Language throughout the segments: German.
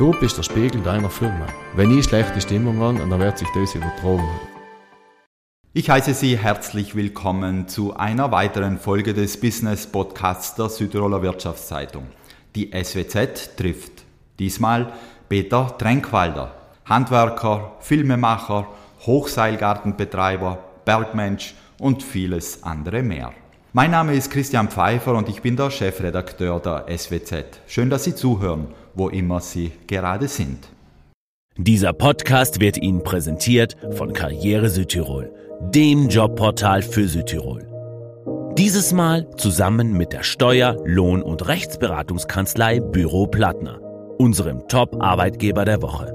Du bist der Spiegel deiner Firma. Wenn ich schlechte Stimmung habe, dann wird sich das übertragen. Ich heiße Sie herzlich willkommen zu einer weiteren Folge des Business Podcasts der Südtiroler Wirtschaftszeitung. Die SWZ trifft. Diesmal Peter Tränkwalder, Handwerker, Filmemacher, Hochseilgartenbetreiber, Bergmensch und vieles andere mehr. Mein Name ist Christian Pfeiffer und ich bin der Chefredakteur der SWZ. Schön, dass Sie zuhören, wo immer Sie gerade sind. Dieser Podcast wird Ihnen präsentiert von Karriere Südtirol, dem Jobportal für Südtirol. Dieses Mal zusammen mit der Steuer-, Lohn- und Rechtsberatungskanzlei Büro Plattner, unserem Top-Arbeitgeber der Woche.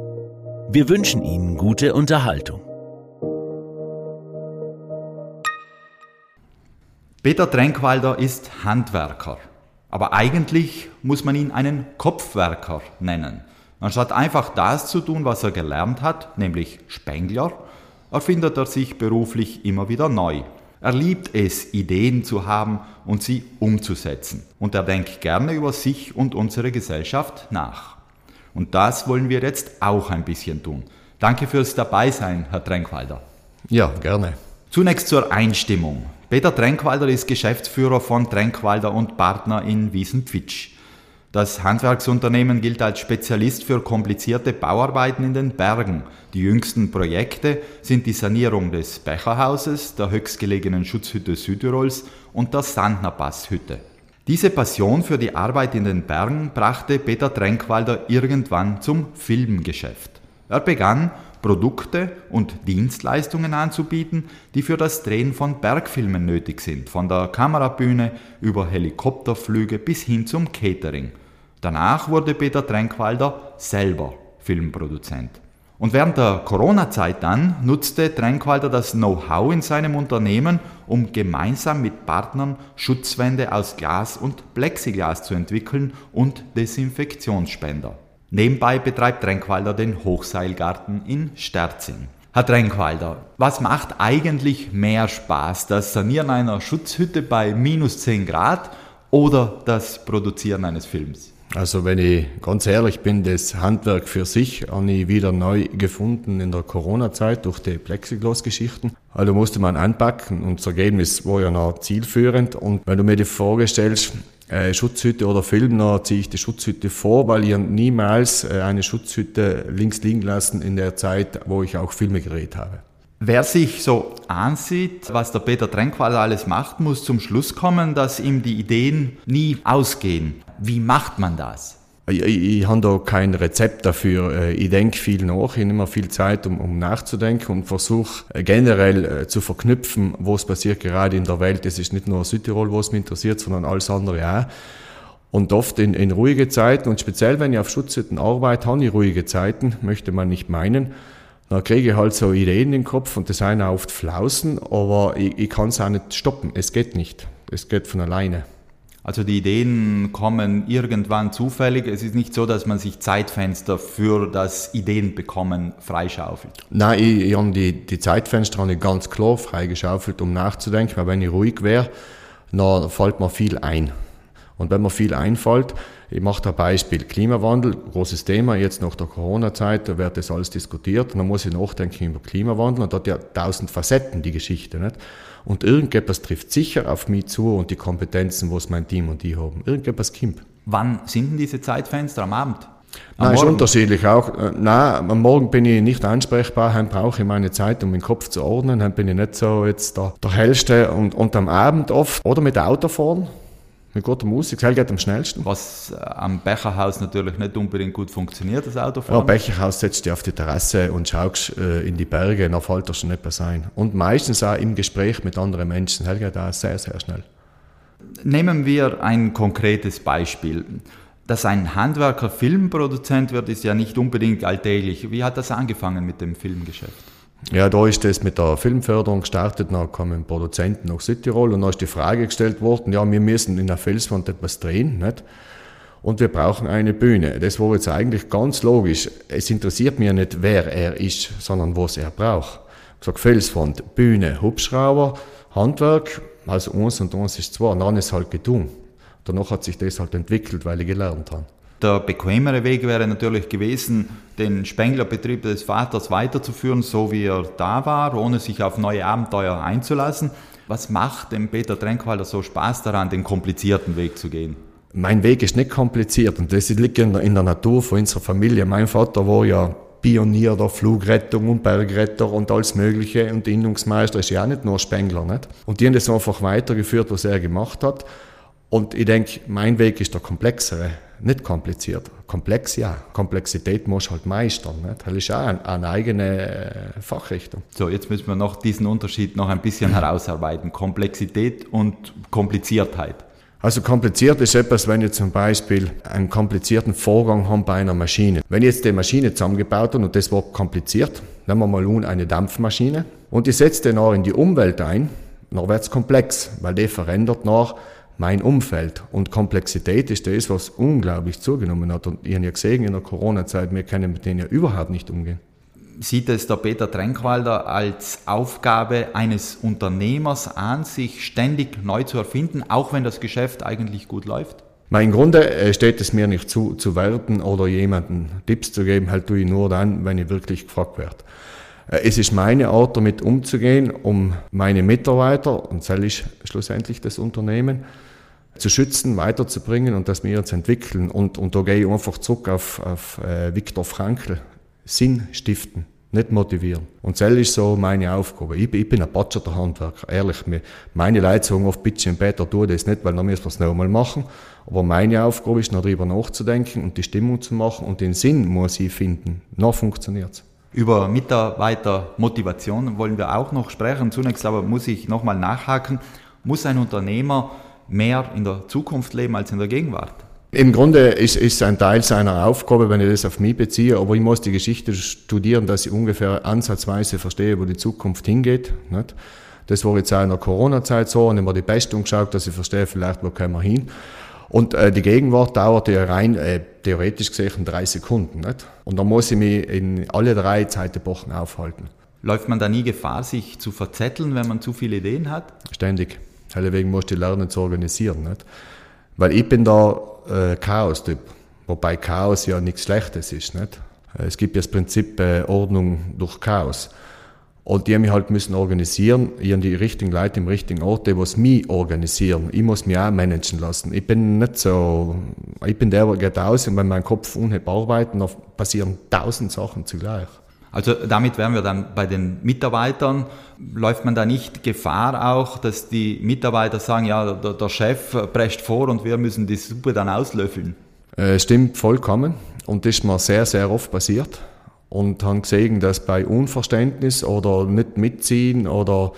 Wir wünschen Ihnen gute Unterhaltung. Peter Tränkwalder ist Handwerker. Aber eigentlich muss man ihn einen Kopfwerker nennen. Anstatt einfach das zu tun, was er gelernt hat, nämlich Spengler, erfindet er sich beruflich immer wieder neu. Er liebt es, Ideen zu haben und sie umzusetzen. Und er denkt gerne über sich und unsere Gesellschaft nach. Und das wollen wir jetzt auch ein bisschen tun. Danke fürs Dabeisein, Herr Tränkwalder. Ja, gerne. Zunächst zur Einstimmung. Peter Tränkwalder ist Geschäftsführer von Tränkwalder und Partner in Wiesenpfitsch. Das Handwerksunternehmen gilt als Spezialist für komplizierte Bauarbeiten in den Bergen. Die jüngsten Projekte sind die Sanierung des Becherhauses, der höchstgelegenen Schutzhütte Südtirols und der Sandnerpasshütte. Diese Passion für die Arbeit in den Bergen brachte Peter Tränkwalder irgendwann zum Filmgeschäft. Er begann Produkte und Dienstleistungen anzubieten, die für das Drehen von Bergfilmen nötig sind, von der Kamerabühne über Helikopterflüge bis hin zum Catering. Danach wurde Peter Tränkwalder selber Filmproduzent. Und während der Corona-Zeit dann nutzte Tränkwalder das Know-how in seinem Unternehmen, um gemeinsam mit Partnern Schutzwände aus Glas und Plexiglas zu entwickeln und Desinfektionsspender. Nebenbei betreibt Tränkwalder den Hochseilgarten in Sterzing. Herr Tränkwalder, was macht eigentlich mehr Spaß? Das Sanieren einer Schutzhütte bei minus 10 Grad oder das Produzieren eines Films? Also wenn ich ganz ehrlich bin, das Handwerk für sich habe ich wieder neu gefunden in der Corona-Zeit durch die Plexiglas-Geschichten. Also musste man anpacken und das Ergebnis war ja noch zielführend. Und wenn du mir die Frage stellst, äh, Schutzhütte oder Film, dann ziehe ich die Schutzhütte vor, weil ich niemals äh, eine Schutzhütte links liegen lassen in der Zeit, wo ich auch Filme gedreht habe. Wer sich so ansieht, was der Peter Tränkwalder alles macht, muss zum Schluss kommen, dass ihm die Ideen nie ausgehen. Wie macht man das? Ich, ich, ich habe da kein Rezept dafür. Äh, ich denke viel nach, ich nehme viel Zeit, um, um nachzudenken und versuche äh, generell äh, zu verknüpfen, was passiert gerade in der Welt. Es ist nicht nur Südtirol, was mich interessiert, sondern alles andere auch. Und oft in, in ruhige Zeiten und speziell wenn ich auf Schutzhütten arbeite, habe ich ruhige Zeiten, möchte man nicht meinen. Dann kriege ich halt so Ideen im Kopf und das eine oft Flausen, aber ich, ich kann es auch nicht stoppen. Es geht nicht. Es geht von alleine. Also die Ideen kommen irgendwann zufällig. Es ist nicht so, dass man sich Zeitfenster für das Ideenbekommen freischaufelt. Nein, ich, ich habe die, die Zeitfenster habe ich ganz klar freigeschaufelt, um nachzudenken. Weil wenn ich ruhig wäre, dann fällt mir viel ein. Und wenn mir viel einfällt, ich mache da Beispiel Klimawandel, großes Thema, jetzt nach der Corona-Zeit, da wird das alles diskutiert und dann muss ich nachdenken über Klimawandel und da hat ja tausend Facetten, die Geschichte, nicht? Und irgendetwas trifft sicher auf mich zu und die Kompetenzen, was mein Team und die haben. Irgendetwas kommt. Wann sind denn diese Zeitfenster am Abend? Am Nein, ist unterschiedlich auch. Äh, nein, am Morgen bin ich nicht ansprechbar, dann brauche ich meine Zeit, um den Kopf zu ordnen, dann bin ich nicht so jetzt der, der Hellste und, und am Abend oft oder mit Auto fahren mit guter Musik, das geht am schnellsten. Was äh, am Becherhaus natürlich nicht unbedingt gut funktioniert, das Autofahren. Ja, Becherhaus setzt dich auf die Terrasse und schaust äh, in die Berge, dann fällt das schon mehr sein. Und meistens auch im Gespräch mit anderen Menschen, das geht auch sehr, sehr schnell. Nehmen wir ein konkretes Beispiel. Dass ein Handwerker Filmproduzent wird, ist ja nicht unbedingt alltäglich. Wie hat das angefangen mit dem Filmgeschäft? Ja, da ist das mit der Filmförderung gestartet, dann kamen Produzenten nach Südtirol und dann ist die Frage gestellt worden, ja, wir müssen in der Felswand etwas drehen, nicht? Und wir brauchen eine Bühne. Das war jetzt eigentlich ganz logisch. Es interessiert mich nicht, wer er ist, sondern was er braucht. Ich gesagt, Felswand, Bühne, Hubschrauber, Handwerk, also uns und uns ist zwei. Und dann ist halt getan. Danach hat sich das halt entwickelt, weil ich gelernt habe. Der bequemere Weg wäre natürlich gewesen, den Spenglerbetrieb des Vaters weiterzuführen, so wie er da war, ohne sich auf neue Abenteuer einzulassen. Was macht dem Peter Tränkwalder so Spaß daran, den komplizierten Weg zu gehen? Mein Weg ist nicht kompliziert und das liegt in der, in der Natur von unserer Familie. Mein Vater war ja Pionier der Flugrettung und Bergretter und alles Mögliche und Innungsmeister ist ja auch nicht nur Spengler. Nicht? Und die haben das einfach weitergeführt, was er gemacht hat. Und ich denke, mein Weg ist der komplexere, nicht kompliziert. Komplex ja, Komplexität muss halt meistern. Nicht? Das ist auch eine, eine eigene äh, Fachrichtung. So, jetzt müssen wir noch diesen Unterschied noch ein bisschen herausarbeiten. Komplexität und Kompliziertheit. Also kompliziert ist etwas, wenn ich zum Beispiel einen komplizierten Vorgang habe bei einer Maschine. Wenn ich jetzt die Maschine zusammengebaut habe, und das war kompliziert, nehmen wir mal nun eine Dampfmaschine, und ich setze den auch in die Umwelt ein, dann wird es komplex, weil der verändert nach mein Umfeld. Und Komplexität ist das, was unglaublich zugenommen hat. Und ich habe ja gesehen in der Corona-Zeit, wir können mit denen ja überhaupt nicht umgehen. Sieht es der Peter Tränkwalder als Aufgabe eines Unternehmers an, sich ständig neu zu erfinden, auch wenn das Geschäft eigentlich gut läuft? Mein Grunde äh, steht es mir nicht zu, zu werten oder jemanden Tipps zu geben, halt tue ich nur dann, wenn ich wirklich gefragt werde. Äh, es ist meine Art, damit umzugehen, um meine Mitarbeiter, und das ist schlussendlich das Unternehmen, zu schützen, weiterzubringen und das wir zu entwickeln. Und, und da gehe ich einfach zurück auf, auf äh, Viktor Frankl. Sinn stiften, nicht motivieren. Und das ist so meine Aufgabe. Ich, ich bin ein Batscherter Handwerker, ehrlich. Meine Leute sagen oft, bitte Peter, tu das nicht, weil dann müssen wir es nochmal machen. Aber meine Aufgabe ist, darüber nachzudenken und die Stimmung zu machen und den Sinn muss ich finden. Noch funktioniert es. Über Mitarbeitermotivation wollen wir auch noch sprechen. Zunächst aber muss ich nochmal nachhaken. Muss ein Unternehmer mehr in der Zukunft leben als in der Gegenwart? Im Grunde ist es ein Teil seiner Aufgabe, wenn ich das auf mich beziehe, aber ich muss die Geschichte studieren, dass ich ungefähr ansatzweise verstehe, wo die Zukunft hingeht. Nicht? Das war jetzt auch in der Corona-Zeit so und immer die Bestung geschaut, dass ich verstehe, vielleicht wo können wir hin. Und äh, die Gegenwart dauert ja rein äh, theoretisch gesehen drei Sekunden. Nicht? Und da muss ich mich in alle drei Zeitepochen aufhalten. Läuft man da nie Gefahr, sich zu verzetteln, wenn man zu viele Ideen hat? Ständig. Deswegen musst du lernen zu organisieren. Nicht? Weil ich bin da äh, Chaos-Typ. Wobei Chaos ja nichts Schlechtes ist. Nicht? Äh, es gibt ja das Prinzip äh, Ordnung durch Chaos. Und die haben mich halt müssen organisieren. Ich habe die richtigen Leute im richtigen Ort, die was mich organisieren. Ich muss mich auch managen lassen. Ich bin nicht so, ich bin der, der geht aus und wenn mein Kopf unheimlich arbeitet, dann passieren tausend Sachen zugleich. Also damit wären wir dann bei den Mitarbeitern. Läuft man da nicht Gefahr auch, dass die Mitarbeiter sagen, ja, der, der Chef prescht vor und wir müssen die Suppe dann auslöffeln? Äh, stimmt vollkommen. Und das ist mir sehr, sehr oft passiert. Und haben gesehen, dass bei Unverständnis oder nicht mitziehen oder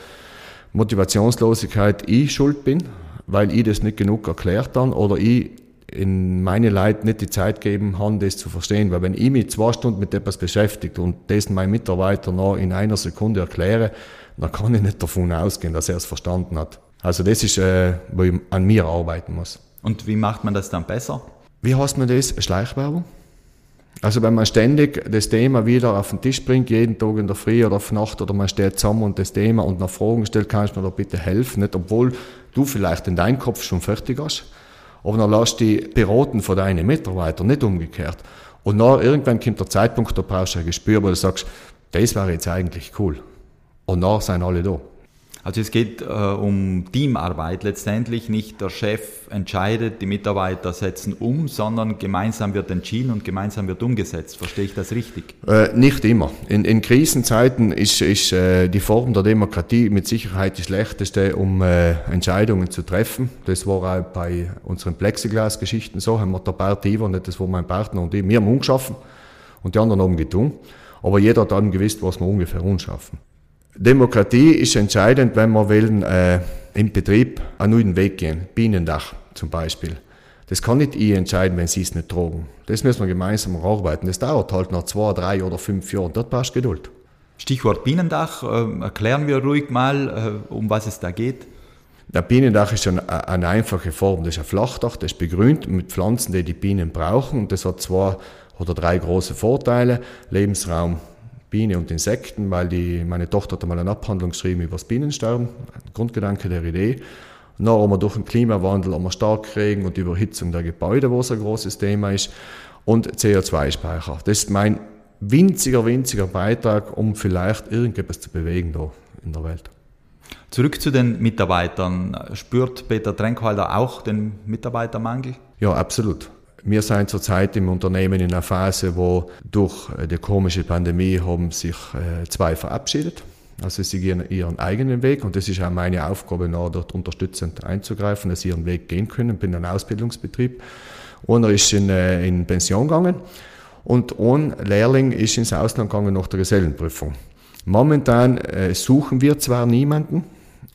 Motivationslosigkeit ich schuld bin, weil ich das nicht genug erklärt habe oder ich in meine Leute nicht die Zeit geben haben, das zu verstehen. Weil wenn ich mich zwei Stunden mit etwas beschäftigt und das meinem Mitarbeiter noch in einer Sekunde erkläre, dann kann ich nicht davon ausgehen, dass er es verstanden hat. Also das ist, äh, wo ich an mir arbeiten muss. Und wie macht man das dann besser? Wie heißt man das? Schleichwerbung? Also wenn man ständig das Thema wieder auf den Tisch bringt, jeden Tag in der Früh oder auf Nacht, oder man steht zusammen und das Thema und nach Fragen stellt, kannst du mir da bitte helfen, nicht? Obwohl du vielleicht in deinem Kopf schon fertig hast aber dann lass dich beraten von deinen Mitarbeitern, nicht umgekehrt. Und dann irgendwann kommt der Zeitpunkt, da brauchst du ein Gespür, wo du sagst, das wäre jetzt eigentlich cool. Und dann sind alle da. Also es geht äh, um Teamarbeit letztendlich. Nicht der Chef entscheidet, die Mitarbeiter setzen um, sondern gemeinsam wird entschieden und gemeinsam wird umgesetzt. Verstehe ich das richtig? Äh, nicht immer. In, in Krisenzeiten ist, ist äh, die Form der Demokratie mit Sicherheit die schlechteste, um äh, Entscheidungen zu treffen. Das war auch bei unseren Plexiglas-Geschichten so. Haben wir der Bert Iver, nicht das war mein Partner und ich, wir haben umgeschaffen und die anderen haben getan. Aber jeder hat dann gewusst, was wir ungefähr umschaffen. Demokratie ist entscheidend, wenn wir wollen, äh, im Betrieb einen neuen Weg gehen. Bienendach zum Beispiel. Das kann nicht ich entscheiden, wenn Sie es nicht tragen. Das müssen wir gemeinsam arbeiten. Das dauert halt nach zwei, drei oder fünf Jahren. Dort brauchst du Geduld. Stichwort Bienendach. Äh, erklären wir ruhig mal, äh, um was es da geht. Der Bienendach ist eine, eine einfache Form. Das ist ein Flachdach, das ist begrünt mit Pflanzen, die die Bienen brauchen. Und das hat zwei oder drei große Vorteile. Lebensraum Biene und Insekten, weil die, meine Tochter hat einmal eine Abhandlung geschrieben über das Bienensterben, Grundgedanke der Idee. Dann haben wir durch den Klimawandel haben wir Starkregen und Überhitzung der Gebäude, wo es ein großes Thema ist. Und CO2-Speicher. Das ist mein winziger, winziger Beitrag, um vielleicht irgendetwas zu bewegen da in der Welt. Zurück zu den Mitarbeitern. Spürt Peter Trenkwalder auch den Mitarbeitermangel? Ja, absolut. Wir sind zurzeit im Unternehmen in einer Phase, wo durch die komische Pandemie haben sich äh, zwei verabschiedet. Also sie gehen ihren eigenen Weg und das ist auch meine Aufgabe, noch dort unterstützend einzugreifen, dass sie ihren Weg gehen können. Ich bin ein Ausbildungsbetrieb. Einer ist in, äh, in Pension gegangen und ein Lehrling ist ins Ausland gegangen nach der Gesellenprüfung. Momentan äh, suchen wir zwar niemanden,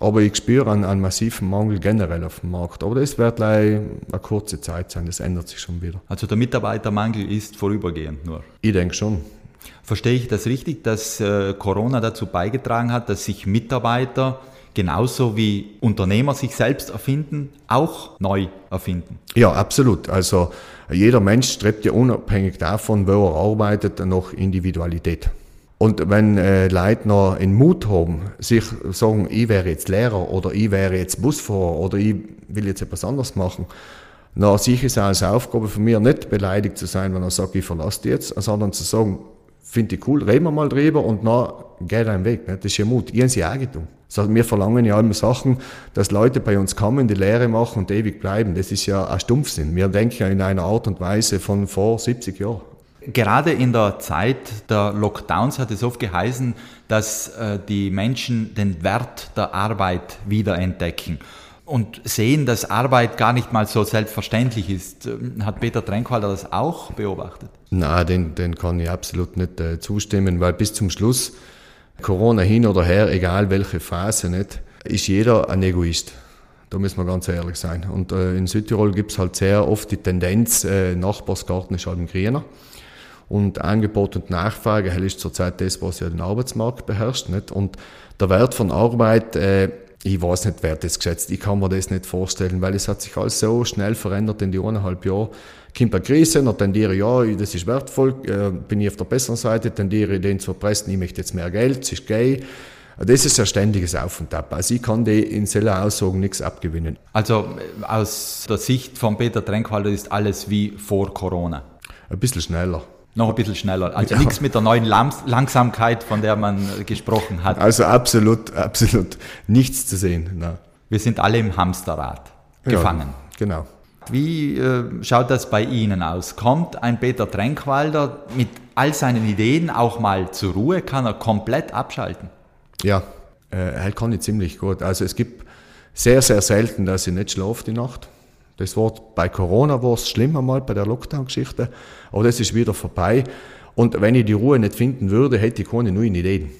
aber ich spüre einen, einen, massiven Mangel generell auf dem Markt. Aber das wird eine kurze Zeit sein, das ändert sich schon wieder. Also der Mitarbeitermangel ist vorübergehend nur? Ich denke schon. Verstehe ich das richtig, dass äh, Corona dazu beigetragen hat, dass sich Mitarbeiter genauso wie Unternehmer sich selbst erfinden, auch neu erfinden? Ja, absolut. Also jeder Mensch strebt ja unabhängig davon, wo er arbeitet, nach Individualität. Und wenn äh, Leute noch einen Mut haben, sich sagen, ich wäre jetzt Lehrer oder ich wäre jetzt Busfahrer oder ich will jetzt etwas anderes machen, dann sehe ich es als Aufgabe von mir, nicht beleidigt zu sein, wenn er sagt, ich verlasse jetzt, sondern zu sagen, finde ich cool, reden wir mal drüber und dann geht ein Weg. Ne? Das ist ja Mut. Ich habe sie auch wir verlangen ja immer Sachen, dass Leute bei uns kommen, die Lehre machen und ewig bleiben. Das ist ja ein Stumpfsinn. Wir denken ja in einer Art und Weise von vor 70 Jahren. Gerade in der Zeit der Lockdowns hat es oft geheißen, dass äh, die Menschen den Wert der Arbeit wiederentdecken und sehen, dass Arbeit gar nicht mal so selbstverständlich ist. Ähm, hat Peter Trenkwalder das auch beobachtet? Na, den, den kann ich absolut nicht äh, zustimmen, weil bis zum Schluss, Corona hin oder her, egal welche Phase, nicht, ist jeder ein Egoist. Da müssen wir ganz ehrlich sein. Und äh, in Südtirol gibt es halt sehr oft die Tendenz, äh, Nachbarsgarten ist halt ein grüner. Und Angebot und Nachfrage ist zurzeit das, was ja den Arbeitsmarkt beherrscht. Nicht? Und der Wert von Arbeit, äh, ich weiß nicht, wer das geschätzt. Ich kann mir das nicht vorstellen, weil es hat sich alles so schnell verändert in die eineinhalb Jahre. Kommt eine Krise, dann tendiere ich, ja, das ist wertvoll, äh, bin ich auf der besseren Seite, tendiere ich den zu erpressen, ich möchte jetzt mehr Geld, es ist gay. Das ist ein ständiges Auf und Ab. Also ich kann die in solcher Aussagen nichts abgewinnen. Also aus der Sicht von Peter Trenkwalder ist alles wie vor Corona? Ein bisschen schneller. Noch ein bisschen schneller. Also ja. nichts mit der neuen Langsamkeit, von der man gesprochen hat. Also absolut, absolut nichts zu sehen. Nein. Wir sind alle im Hamsterrad gefangen. Ja, genau. Wie äh, schaut das bei Ihnen aus? Kommt ein Peter Trenkwalder mit all seinen Ideen auch mal zur Ruhe? Kann er komplett abschalten? Ja, äh, er kann ich ziemlich gut. Also es gibt sehr, sehr selten, dass ich nicht schlafe die Nacht. Das war bei Corona war es schlimm einmal bei der Lockdown-Geschichte, aber das ist wieder vorbei. Und wenn ich die Ruhe nicht finden würde, hätte ich keine neuen Ideen.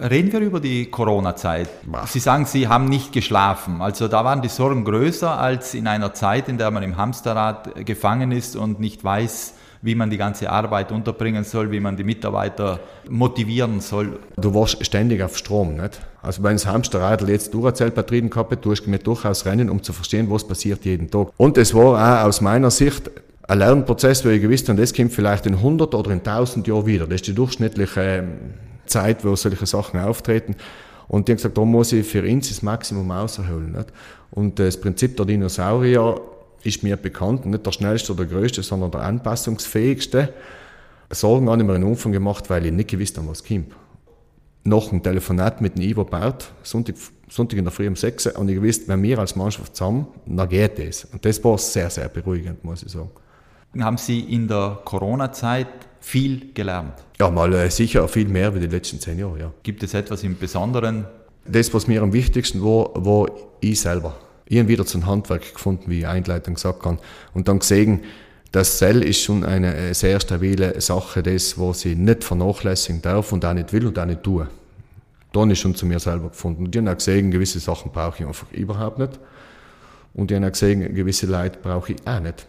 Reden wir über die Corona-Zeit. Sie sagen, Sie haben nicht geschlafen. Also da waren die Sorgen größer als in einer Zeit, in der man im Hamsterrad gefangen ist und nicht weiß, wie man die ganze Arbeit unterbringen soll, wie man die Mitarbeiter motivieren soll. Du warst ständig auf Strom, nicht? Also wenn das Hamsterradl jetzt Duracell-Batterien gehabt du mir durchaus rennen, um zu verstehen, was passiert jeden Tag. Und es war auch aus meiner Sicht ein Lernprozess, wo ich gewusst habe, das kommt vielleicht in 100 oder in 1000 Jahren wieder. Das ist die durchschnittliche ähm, Zeit, wo solche Sachen auftreten. Und die haben gesagt, da muss ich für uns das Maximum rausholen. Nicht? Und das Prinzip der Dinosaurier ist mir bekannt, nicht der schnellste oder der größte, sondern der anpassungsfähigste. Sorgen habe ich mir einen Umfang gemacht, weil ich nicht gewusst habe, was kommt. Noch ein Telefonat mit dem Ivo Bart, Sonntag, Sonntag in der Früh um 6 Uhr, und ich wusste, wenn wir als Mannschaft zusammen, dann geht es. Und das war sehr, sehr beruhigend, muss ich sagen. Haben Sie in der Corona-Zeit viel gelernt? Ja, mal äh, sicher viel mehr wie die letzten zehn Jahre, ja. Gibt es etwas im Besonderen? Das, was mir am wichtigsten war, war ich selber ich habe wieder zum Handwerk gefunden, wie ich Einleitung gesagt habe. Und dann gesehen, das Cell ist schon eine äh, sehr stabile Sache, das, was ich nicht vernachlässigen darf und auch nicht will und auch nicht tue. Dann ist schon zu mir selber gefunden. Und ich habe auch gesehen, gewisse Sachen brauche ich einfach überhaupt nicht. Und ich habe auch gesehen, gewisse Leute brauche ich auch nicht.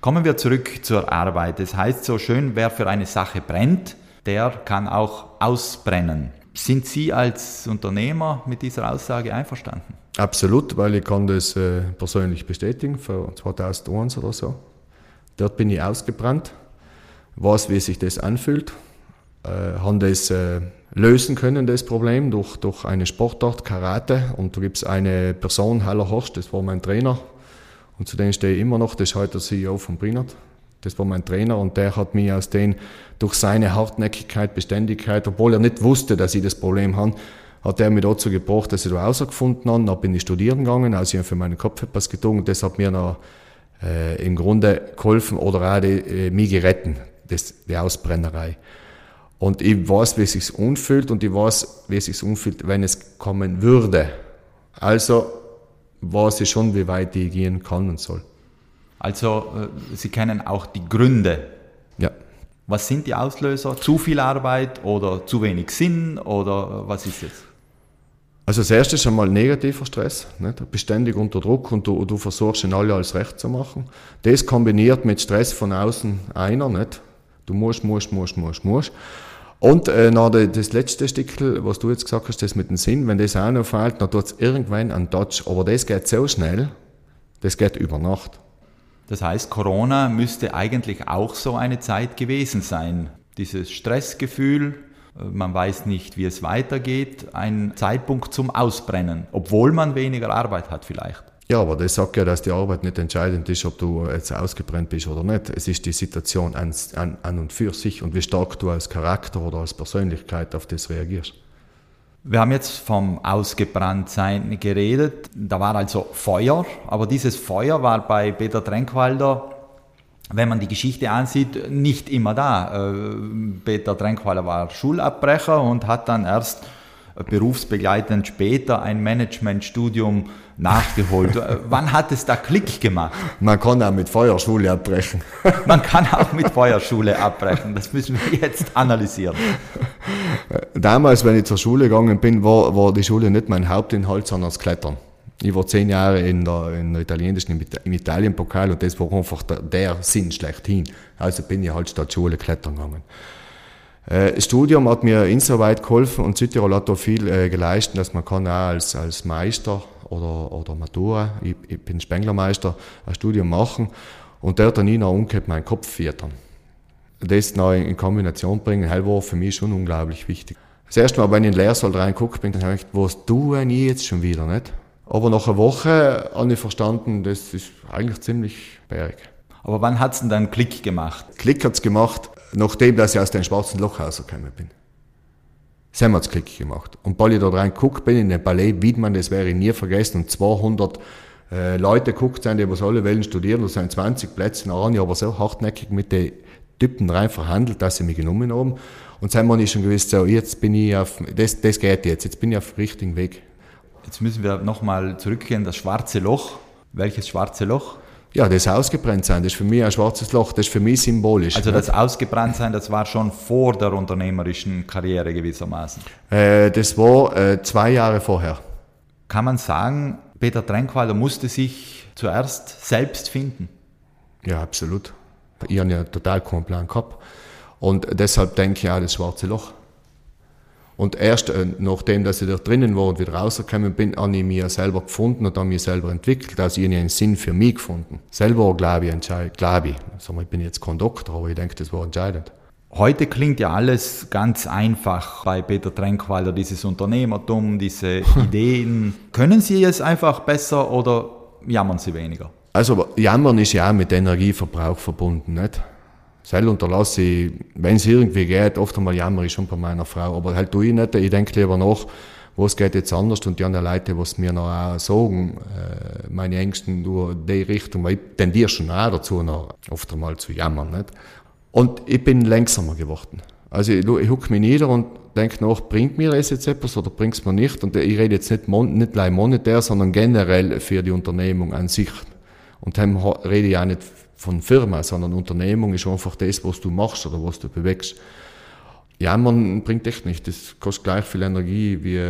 Kommen wir zurück zur Arbeit. Es das heißt so schön, wer für eine Sache brennt, der kann auch ausbrennen. Sind Sie als Unternehmer mit dieser Aussage einverstanden? Absolut, weil ich kann das äh, persönlich bestätigen, für 2001 oder so. Dort bin ich ausgebrannt, weiß, wie sich das anfühlt, äh, habe das äh, lösen können, das Problem, durch, durch eine Sportart, Karate. Und da gibt es eine Person, Haller Horst, das war mein Trainer. Und zu dem stehe ich immer noch, das ist heute der CEO von Brinert. Das war mein Trainer und der hat mich aus den, durch seine Hartnäckigkeit, Beständigkeit, obwohl er nicht wusste, dass ich das Problem habe, hat er mich dazu gebracht, dass ich da herausgefunden habe. Dann bin ich studieren gegangen, also ich habe für meinen Kopf etwas getan und das hat mir noch äh, im Grunde geholfen oder auch die, äh, mich gerettet, das, die Ausbrennerei. Und ich weiß, wie es sich unfühlt und ich weiß, wie es sich unfühlt, wenn es kommen würde. Also weiß ich schon, wie weit ich gehen kann und soll. Also äh, Sie kennen auch die Gründe. Ja. Was sind die Auslöser? Zu viel Arbeit oder zu wenig Sinn oder was ist es? Also das erste ist einmal negativer Stress, nicht? beständig unter Druck und du, du versuchst ihn alle als recht zu machen. Das kombiniert mit Stress von außen einer, nicht? Du musst, musst, musst, musst, musst. Und äh, noch das letzte Stückchen, was du jetzt gesagt hast, das mit dem Sinn, wenn das auch noch fehlt, dann tut es irgendwann einen Touch. Aber das geht so schnell, das geht über Nacht. Das heißt, Corona müsste eigentlich auch so eine Zeit gewesen sein. Dieses Stressgefühl, äh, man weiß nicht, wie es weitergeht, ein Zeitpunkt zum Ausbrennen, obwohl man weniger Arbeit hat vielleicht. Ja, aber das sagt ja, dass die Arbeit nicht entscheidend ist, ob du jetzt ausgebrennt bist oder nicht. Es ist die Situation an, an, an und für sich und wie stark du als Charakter oder als Persönlichkeit auf das reagierst. Wir haben jetzt vom Ausgebranntsein geredet. Da war also Feuer, aber dieses Feuer war bei Peter Trenkwalder, wenn man die Geschichte ansieht, nicht immer da. Äh, Peter Trenkwalder war Schulabbrecher und hat dann erst berufsbegleitend später ein Managementstudium nachgeholt. Wann hat es da Klick gemacht? Man kann auch mit Feuerschule abbrechen. Man kann auch mit Feuerschule abbrechen. Das müssen wir jetzt analysieren. Damals, wenn ich zur Schule gegangen bin, war, war die Schule nicht mein Hauptinhalt, sondern das Klettern. Ich war zehn Jahre in der, in der italienischen, im Italienpokal und das war einfach der, der Sinn schlechthin. Also bin ich halt statt Schule klettern gegangen. Äh, das Studium hat mir insoweit geholfen und Südtirol hat da viel äh, geleistet, dass man kann auch als, als Meister oder, oder Matura, ich, ich bin Spenglermeister, ein Studium machen und der hat dann noch umgekehrt meinen Kopf füttern. Das noch in Kombination bringen, das war für mich schon unglaublich wichtig. Das erste Mal, wenn ich in den Lehrsaal reingucke, bin ich dann gedacht, was tue ich jetzt schon wieder, nicht? Aber nach einer Woche habe ich verstanden, das ist eigentlich ziemlich berg. Aber wann hat es denn dann Klick gemacht? Klick hat es gemacht, nachdem dass ich aus dem schwarzen Loch rausgekommen bin. Haben wir Klick gemacht. Und weil ich da rein geguckt bin in den Ballet Wiedmann, das wäre ich nie vergessen, und 200 äh, Leute geguckt sind, die was alle wollen studieren, da sind 20 Plätze, noch ich aber so hartnäckig mit den Typen rein verhandelt, dass sie mich genommen haben. Und dann habe ich schon gewusst, so, jetzt bin ich auf, das, das geht jetzt, jetzt bin ich auf dem richtigen Weg. Jetzt müssen wir nochmal zurückgehen, das schwarze Loch. Welches schwarze Loch? Ja, das Ausgebranntsein, das ist für mich ein schwarzes Loch, das ist für mich symbolisch. Also das Ausgebranntsein, das war schon vor der unternehmerischen Karriere gewissermaßen? Äh, das war äh, zwei Jahre vorher. Kann man sagen, Peter Trenkwalder musste sich zuerst selbst finden? Ja, absolut. Ich habe ja total keinen Plan gehabt. Und deshalb denke ich auch das schwarze Loch. Und erst äh, nachdem, dass ich da drinnen war und wieder rausgekommen bin, habe ich mich selber gefunden und habe mich selber entwickelt. Also ich habe einen Sinn für mich gefunden. Selber glaube ich, glaube ich. Also ich bin jetzt kein Doktor, aber ich denke, das war entscheidend. Heute klingt ja alles ganz einfach bei Peter Trenkwalder, dieses Unternehmertum, diese Ideen. Können Sie es einfach besser oder jammern Sie weniger? Also jammern ist ja auch mit Energieverbrauch verbunden, nicht? Selber unterlasse ich, wenn es irgendwie geht, oft einmal jammer ich schon bei meiner Frau, aber halt tue ich nicht, ich denke lieber nach, was geht jetzt anders und die anderen Leute, was mir noch auch sagen, äh, meine Ängsten nur die Richtung, weil ich tendiere schon auch dazu, noch oft einmal zu jammern, nicht? Und ich bin langsamer geworden. Also ich, ich hucke mich nieder und denke nach, bringt mir das jetzt etwas oder bringt es mir nicht? Und ich rede jetzt nicht, mon, nicht monetär, sondern generell für die Unternehmung an sich. Und dann rede ich auch nicht von Firma, sondern Unternehmung ist einfach das, was du machst oder was du bewegst. Ja, man bringt echt nicht. Das kostet gleich viel Energie wie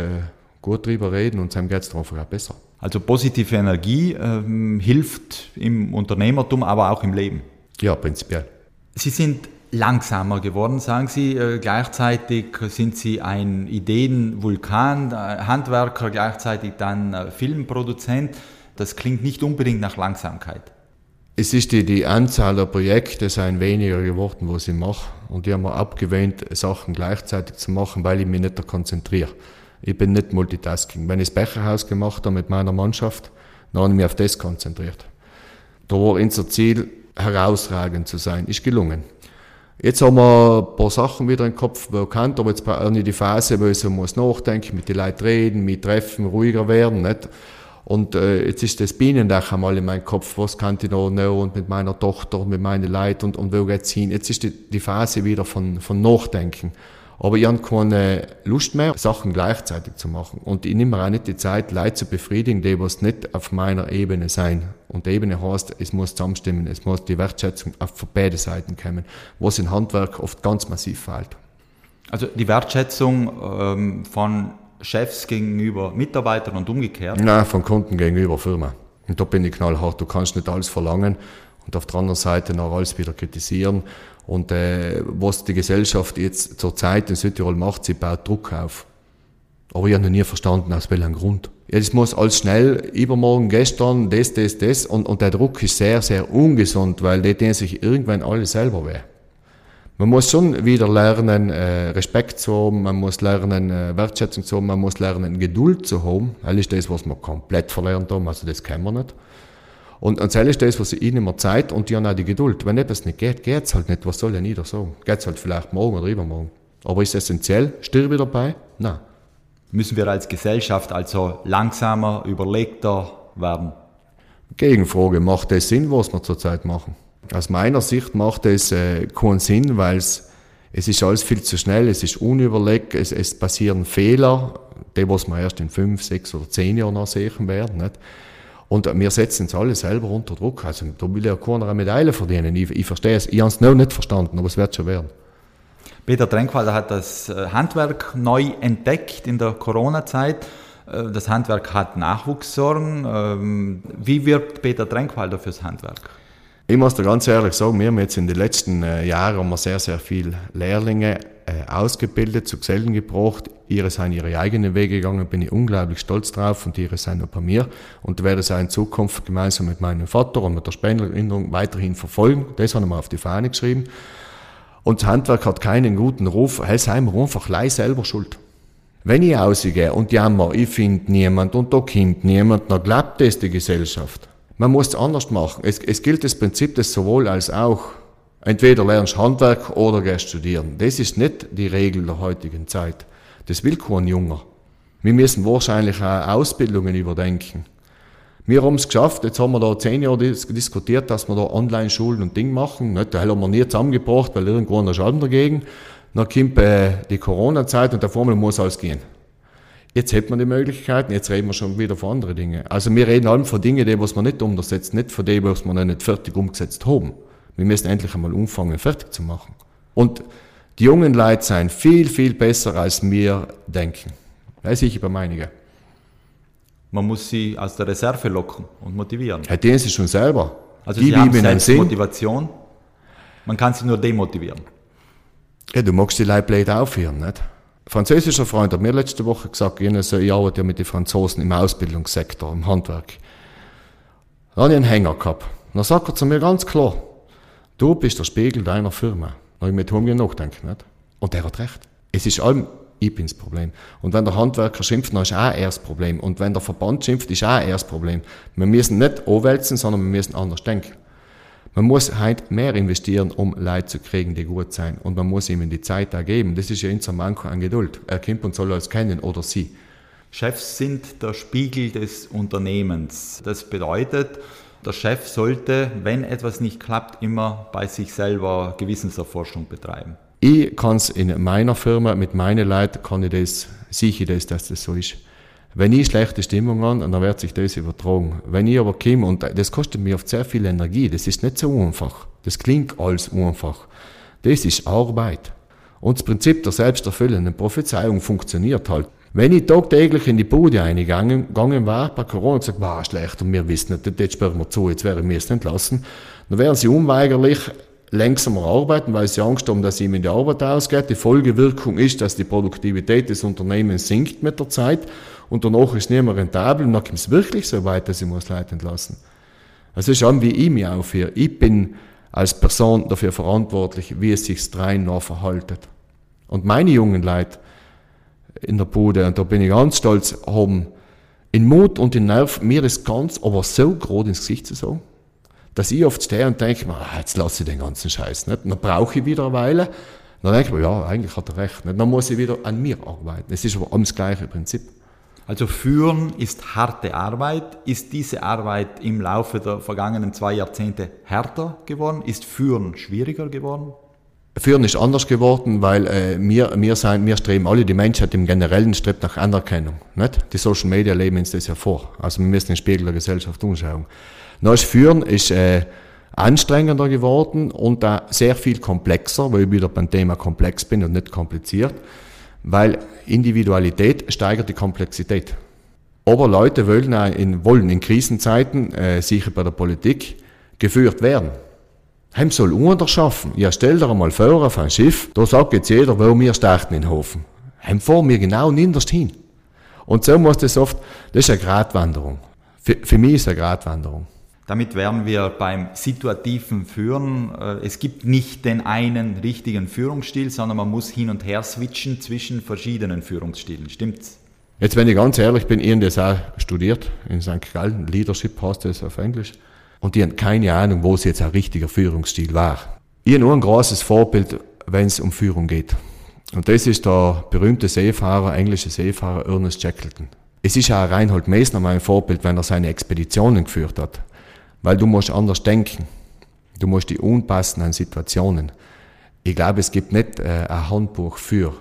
gut drüber reden und dann geht es einfach auch besser. Also positive Energie ähm, hilft im Unternehmertum, aber auch im Leben. Ja, prinzipiell. Sie sind langsamer geworden, sagen Sie. Äh, gleichzeitig sind Sie ein Ideenvulkan, äh, Handwerker, gleichzeitig dann äh, Filmproduzent. Das klingt nicht unbedingt nach Langsamkeit. Es ist die, die Anzahl der Projekte sind weniger geworden, wo ich mache. Und ich habe mir abgewöhnt, Sachen gleichzeitig zu machen, weil ich mich nicht konzentriere. Ich bin nicht Multitasking. Wenn ich das Becherhaus gemacht habe mit meiner Mannschaft, dann habe ich mich auf das konzentriert. Da war unser Ziel, herausragend zu sein. Ist gelungen. Jetzt haben wir ein paar Sachen wieder im Kopf bekannt, aber jetzt auch nicht die Phase, wo ich so muss nachdenken, mit den Leuten reden, mit treffen, ruhiger werden, nicht? Und äh, jetzt ist das Bienendach einmal in meinem Kopf, was kann ich noch noch und mit meiner Tochter und mit meinen Leuten und, und wo geht's hin? Jetzt ist die, die Phase wieder von, von Nachdenken. Aber ich habe keine Lust mehr, Sachen gleichzeitig zu machen. Und ich nehme mir auch nicht die Zeit, Leute zu befriedigen, die was nicht auf meiner Ebene sein. Und Ebene heißt, es muss zusammenstimmen, es muss die Wertschätzung auf beide Seiten kommen, was in Handwerk oft ganz massiv fehlt. Also die Wertschätzung ähm, von Chefs gegenüber Mitarbeitern und umgekehrt? Nein, von Kunden gegenüber Firma. Und da bin ich knallhart. Du kannst nicht alles verlangen und auf der anderen Seite noch alles wieder kritisieren. Und äh, was die Gesellschaft jetzt zur Zeit in Südtirol macht, sie baut Druck auf. Aber ich habe noch nie verstanden, aus welchem Grund. Jetzt muss alles schnell, übermorgen, gestern, das, das, das. Und, und der Druck ist sehr, sehr ungesund, weil die tun sich irgendwann alle selber weh. Man muss schon wieder lernen, äh, Respekt zu haben, man muss lernen, äh, Wertschätzung zu haben, man muss lernen, Geduld zu haben. Das ist das, was wir komplett verlernt haben, also das kennen wir nicht. Und, und das ist das, was ich ihnen immer Zeit und die haben auch die Geduld. Wenn etwas nicht geht, geht's halt nicht. Was soll denn jeder sagen? Geht's halt vielleicht morgen oder übermorgen. Aber ist es essentiell? Stirbe ich dabei? Nein. Müssen wir als Gesellschaft also langsamer, überlegter werden? Gegenfrage, macht das Sinn, was wir zurzeit machen? Aus meiner Sicht macht es äh, keinen Sinn, weil es ist alles viel zu schnell, es ist unüberlegt, es, es passieren Fehler, die, was wir erst in fünf, sechs oder zehn Jahren sehen werden. Nicht? Und wir setzen uns alle selber unter Druck. Also da will ja keiner eine Medaille verdienen. Ich, ich verstehe es. Ich habe es noch nicht verstanden, aber es wird schon werden. Peter Trenkwalder hat das äh, Handwerk neu entdeckt in der Corona-Zeit. Äh, das Handwerk hat Nachwuchssorgen. Ähm, wie wirbt Peter Trenkwalder fürs Handwerk? Ich muss dir ganz ehrlich sagen, wir haben jetzt in den letzten äh, Jahren haben wir sehr, sehr viele Lehrlinge äh, ausgebildet, zu Gesellen gebracht. Ihre sind ihre eigenen Wege gegangen, bin ich unglaublich stolz drauf und ihre sind auch bei mir. Und werde es auch in Zukunft gemeinsam mit meinem Vater und mit der Spendererinnerung weiterhin verfolgen. Das haben wir auf die Fahne geschrieben. Und das Handwerk hat keinen guten Ruf, es sind wir einfach leih selber schuld. Wenn ich ausgehe und jammer, ich finde niemand und da kommt niemand, dann glaubt das die Gesellschaft. Man muss es anders machen. Es, es gilt das Prinzip des sowohl als auch. Entweder lernst Handwerk oder gehst studieren. Das ist nicht die Regel der heutigen Zeit. Das will kein Junger. Wir müssen wahrscheinlich auch Ausbildungen überdenken. Wir haben es geschafft, jetzt haben wir da zehn Jahre diskutiert, dass wir da Online-Schulen und Ding machen. Nicht, da haben wir nie zusammengebracht, weil irgendwo ein Schalm dagegen. Dann kommt äh, die Corona-Zeit und der Formel muss alles gehen. Jetzt hätten wir die Möglichkeiten, jetzt reden wir schon wieder von anderen Dingen. Also wir reden allem von Dingen, die was wir nicht umsetzen, nicht von dem, was wir noch nicht fertig umgesetzt haben. Wir müssen endlich einmal umfangen, fertig zu machen. Und die jungen Leute sind viel, viel besser, als wir denken. Weiß ich über meinige. Man muss sie aus der Reserve locken und motivieren. Ja, den sie schon selber. Also die, sie haben selbst Motivation. Man kann sie nur demotivieren. Ja, du magst die Leute blöd aufhören, nicht? Französischer Freund hat mir letzte Woche gesagt, ich arbeite ja mit den Franzosen im Ausbildungssektor, im Handwerk. Da habe ich einen Hänger gehabt. Dann sagt er zu mir ganz klar, du bist der Spiegel deiner Firma. Da habe ich mit Humgen nachdenken, nicht? Und der hat recht. Es ist allem, ich bin das Problem. Und wenn der Handwerker schimpft, dann ist auch er das Problem. Und wenn der Verband schimpft, ist auch er das Problem. Wir müssen nicht anwälzen, sondern wir müssen anders denken. Man muss halt mehr investieren, um Leute zu kriegen, die gut sein. Und man muss ihm die Zeit da geben. Das ist ja unser Manko an Geduld. Er kommt und soll uns kennen oder sie. Chefs sind der Spiegel des Unternehmens. Das bedeutet, der Chef sollte, wenn etwas nicht klappt, immer bei sich selber Gewissenserforschung betreiben. Ich kann es in meiner Firma, mit meinen Leuten, kann ich das, sicher das, dass das so ist. Wenn ich schlechte Stimmung habe, dann wird sich das übertragen. Wenn ich aber komme, und das kostet mir oft sehr viel Energie, das ist nicht so einfach. Das klingt alles einfach. Das ist Arbeit. Und das Prinzip der selbsterfüllenden Prophezeiung funktioniert halt. Wenn ich tagtäglich in die Bude eingegangen war, bei Corona, und gesagt, war schlecht, und wir wissen nicht, jetzt sperren wir zu, jetzt werden wir es entlassen, dann wären sie unweigerlich langsamer arbeiten, weil sie Angst haben, dass ihnen die Arbeit ausgeht. Die Folgewirkung ist, dass die Produktivität des Unternehmens sinkt mit der Zeit und danach ist es nicht mehr rentabel und dann kommt es wirklich so weit, dass ich muss Leute entlassen. Also schon wie ich mich aufhöre. Ich bin als Person dafür verantwortlich, wie es sich rein noch verhaltet. Und meine jungen Leute in der Bude, und da bin ich ganz stolz, haben in Mut und in Nerv mir das ganz, aber so groß ins Gesicht zu sagen, dass ich oft stehe und denke, ah, jetzt lasse ich den ganzen Scheiß nicht. Dann brauche ich wieder eine Weile. Dann denke ich mir, ja, eigentlich hat er recht. Nicht? Dann muss ich wieder an mir arbeiten. Es ist aber das gleiche Prinzip. Also führen ist harte Arbeit. Ist diese Arbeit im Laufe der vergangenen zwei Jahrzehnte härter geworden? Ist Führen schwieriger geworden? Führen ist anders geworden, weil äh, wir, wir, sein, wir streben alle, die Menschheit im Generellen strebt nach Anerkennung. Nicht? Die Social Media leben uns das ja vor. Also wir müssen den Spiegel der Gesellschaft umschauen. Neues Führen ist äh, anstrengender geworden und da sehr viel komplexer, weil ich wieder beim Thema komplex bin und nicht kompliziert. Weil Individualität steigert die Komplexität. Aber Leute wollen in, wollen in Krisenzeiten, äh, sicher bei der Politik, geführt werden. Heim soll unterschaffen. Ja, stell dir einmal vor auf ein Schiff, da sagt jetzt jeder, wo wir starten in Hofen. Heim fahren wir genau ninderst hin. Und so muss das oft, das ist eine Gratwanderung. Für, für mich ist es eine Gratwanderung. Damit wären wir beim situativen Führen. Äh, es gibt nicht den einen richtigen Führungsstil, sondern man muss hin und her switchen zwischen verschiedenen Führungsstilen. Stimmt's? Jetzt, wenn ich ganz ehrlich bin, ich habe das auch studiert in St. Gallen. Leadership heißt das auf Englisch. Und ich habe keine Ahnung, wo es jetzt ein richtiger Führungsstil war. Ich habe nur ein großes Vorbild, wenn es um Führung geht. Und das ist der berühmte Seefahrer, englische Seefahrer Ernest Shackleton. Es ist auch Reinhold Messner mein Vorbild, wenn er seine Expeditionen geführt hat. Weil du musst anders denken. Du musst dich unpassen an Situationen. Ich glaube, es gibt nicht äh, ein Handbuch für.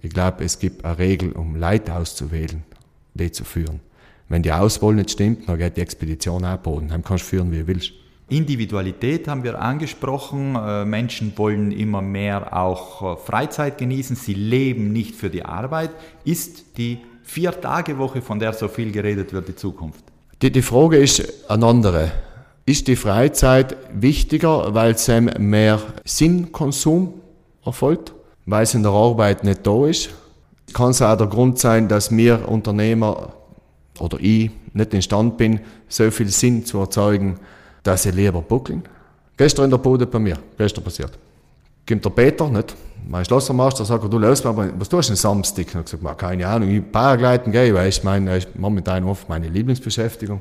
Ich glaube, es gibt eine Regel, um Leute auszuwählen, die zu führen. Wenn die Auswahl nicht stimmt, dann geht die Expedition abboden. Dann kannst du führen, wie du willst. Individualität haben wir angesprochen. Äh, Menschen wollen immer mehr auch äh, Freizeit genießen. Sie leben nicht für die Arbeit. Ist die Vier-Tage-Woche, von der so viel geredet wird, die Zukunft? Die, die Frage ist eine andere ist die Freizeit wichtiger, weil es mehr Sinnkonsum erfolgt, weil es in der Arbeit nicht da ist. Kann es auch der Grund sein, dass wir Unternehmer oder ich nicht imstande bin, so viel Sinn zu erzeugen, dass ich lieber buckeln. Gestern in der Bude bei mir, gestern passiert. Kommt der Peter, nicht? Mein Schlossermeister sagt, du los, was tust du denn Samstag? Ich habe gesagt, keine Ahnung, ich Paragleiten gehe, weil ich meine, ich momentan oft meine Lieblingsbeschäftigung.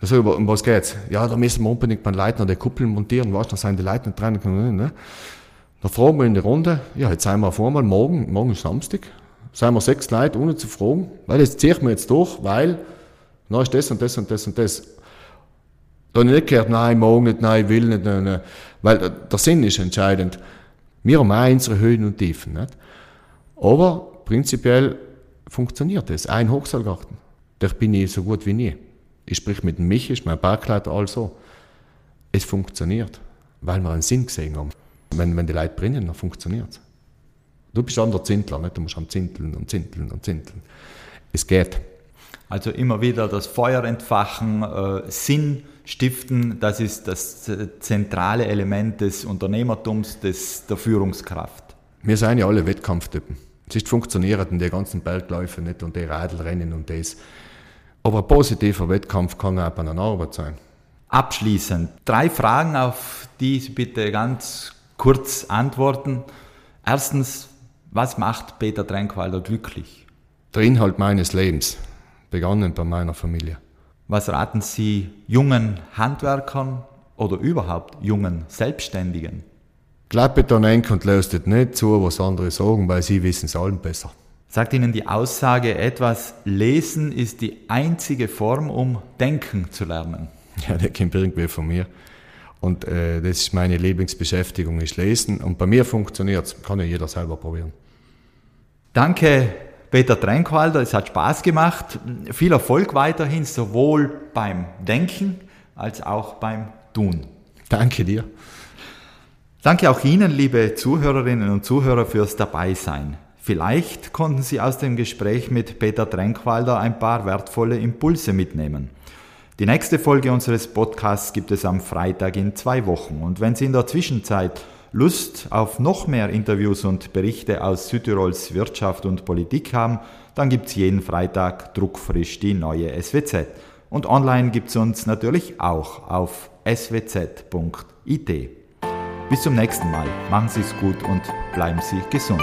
Also, um was geht's? Ja, da müssen wir unbedingt beim Leitner die Kuppeln montieren, weißt du, da sind die Leute nicht dran. Ne? Da fragen wir in die Runde, ja, jetzt sind wir auf einmal morgen, morgen ist Samstag, sind wir sechs Leute, ohne zu fragen, weil jetzt ziehen wir jetzt durch, weil, na, ist das und das und das und das. Da habe ich nicht gehört, nein, morgen nicht, nein, ich will nicht, nein, nein. weil der Sinn ist entscheidend. Wir haben auch unsere Höhen und Tiefen, nicht? Aber prinzipiell funktioniert das. Ein Hochseilgarten, der bin ich so gut wie nie. Ich sprich mit Michi, ist mein Parkleiter, also. Es funktioniert, weil wir einen Sinn gesehen haben. Wenn, wenn die Leute brennen, dann funktioniert es. Du bist an der Zintler, nicht? du musst am Zinteln und Zinteln und Zinteln. Es geht. Also immer wieder das Feuer entfachen, äh, Sinn stiften, das ist das zentrale Element des Unternehmertums, des, der Führungskraft. Wir sind ja alle Wettkampftypen. Es ist funktioniert in den ganzen Bergläufen nicht und die Radlrennen und das. Aber ein positiver Wettkampf kann auch bei einer Arbeit sein. Abschließend drei Fragen, auf die Sie bitte ganz kurz antworten. Erstens, was macht Peter Tränkwalder glücklich? Der Inhalt meines Lebens, begonnen bei meiner Familie. Was raten Sie jungen Handwerkern oder überhaupt jungen Selbstständigen? Klappet dann und löst nicht zu, was andere sagen, weil sie wissen es allen besser sagt Ihnen die Aussage etwas, Lesen ist die einzige Form, um denken zu lernen. Ja, der kommt irgendwie von mir. Und äh, das ist meine Lieblingsbeschäftigung, ist Lesen. Und bei mir funktioniert es, kann ja jeder selber probieren. Danke, Peter Tränkwalder, es hat Spaß gemacht. Viel Erfolg weiterhin, sowohl beim Denken als auch beim Tun. Danke dir. Danke auch Ihnen, liebe Zuhörerinnen und Zuhörer, fürs Dabeisein. Vielleicht konnten Sie aus dem Gespräch mit Peter Tränkwalder ein paar wertvolle Impulse mitnehmen. Die nächste Folge unseres Podcasts gibt es am Freitag in zwei Wochen. Und wenn Sie in der Zwischenzeit Lust auf noch mehr Interviews und Berichte aus Südtirols Wirtschaft und Politik haben, dann gibt es jeden Freitag druckfrisch die neue SWZ. Und online gibt es uns natürlich auch auf swz.it. Bis zum nächsten Mal. Machen Sie es gut und bleiben Sie gesund.